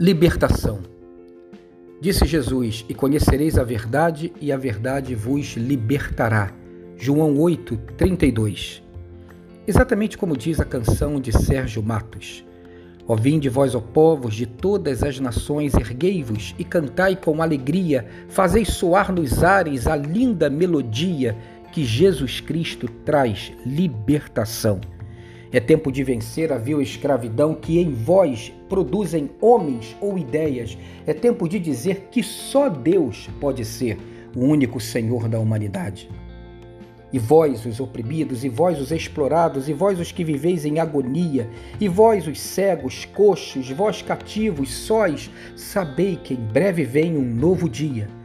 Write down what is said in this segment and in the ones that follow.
Libertação. Disse Jesus: E conhecereis a verdade, e a verdade vos libertará. João 8, 32. Exatamente como diz a canção de Sérgio Matos. Ó vinde vós, ó povos de todas as nações, erguei-vos e cantai com alegria, fazei soar nos ares a linda melodia que Jesus Cristo traz libertação. É tempo de vencer a vil escravidão que em vós produzem homens ou ideias. É tempo de dizer que só Deus pode ser o único Senhor da humanidade. E vós, os oprimidos, e vós, os explorados, e vós, os que viveis em agonia, e vós, os cegos, coxos, vós cativos, sóis, sabei que em breve vem um novo dia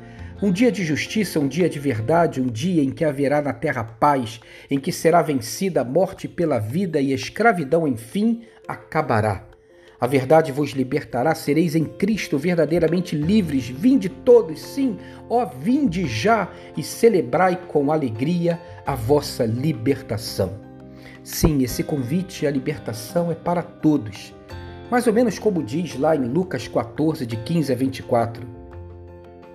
um dia de justiça, um dia de verdade, um dia em que haverá na terra paz, em que será vencida a morte pela vida e a escravidão, enfim, acabará. A verdade vos libertará, sereis em Cristo verdadeiramente livres. Vinde todos, sim, ó, vinde já e celebrai com alegria a vossa libertação. Sim, esse convite à libertação é para todos. Mais ou menos como diz lá em Lucas 14, de 15 a 24.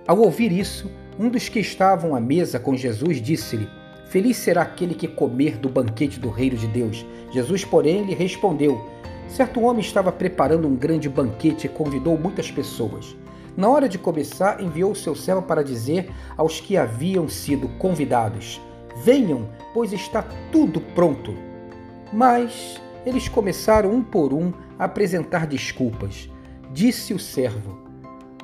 Ao ouvir isso, um dos que estavam à mesa com Jesus disse-lhe: Feliz será aquele que comer do banquete do reino de Deus. Jesus, porém, lhe respondeu: Certo homem estava preparando um grande banquete e convidou muitas pessoas. Na hora de começar, enviou seu servo para dizer aos que haviam sido convidados: Venham, pois está tudo pronto. Mas eles começaram um por um a apresentar desculpas. Disse o servo: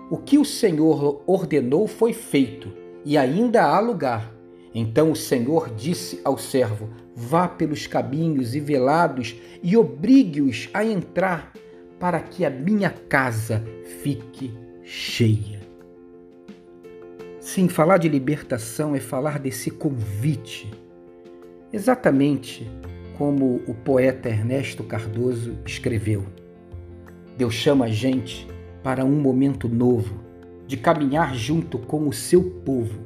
o que o Senhor ordenou foi feito, e ainda há lugar. Então o Senhor disse ao servo: Vá pelos caminhos e velados e obrigue-os a entrar, para que a minha casa fique cheia. Sim, falar de libertação é falar desse convite. Exatamente como o poeta Ernesto Cardoso escreveu. Deus chama a gente para um momento novo, de caminhar junto com o seu povo.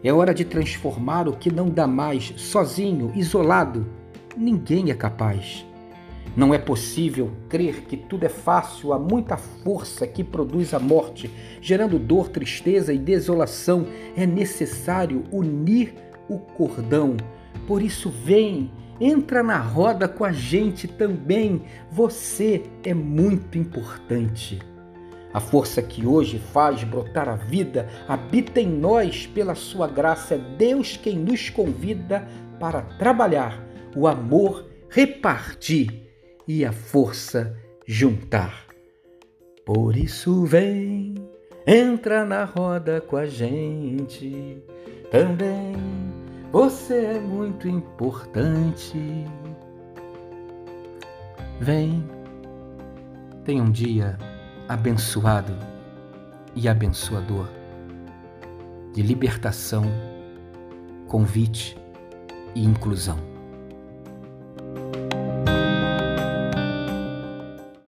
É hora de transformar o que não dá mais, sozinho, isolado. Ninguém é capaz. Não é possível crer que tudo é fácil, há muita força que produz a morte, gerando dor, tristeza e desolação. É necessário unir o cordão. Por isso, vem, entra na roda com a gente também. Você é muito importante. A força que hoje faz brotar a vida habita em nós pela sua graça. É Deus quem nos convida para trabalhar, o amor repartir e a força juntar. Por isso vem, entra na roda com a gente. Também você é muito importante. Vem, tem um dia abençoado e abençoador, de libertação, convite e inclusão.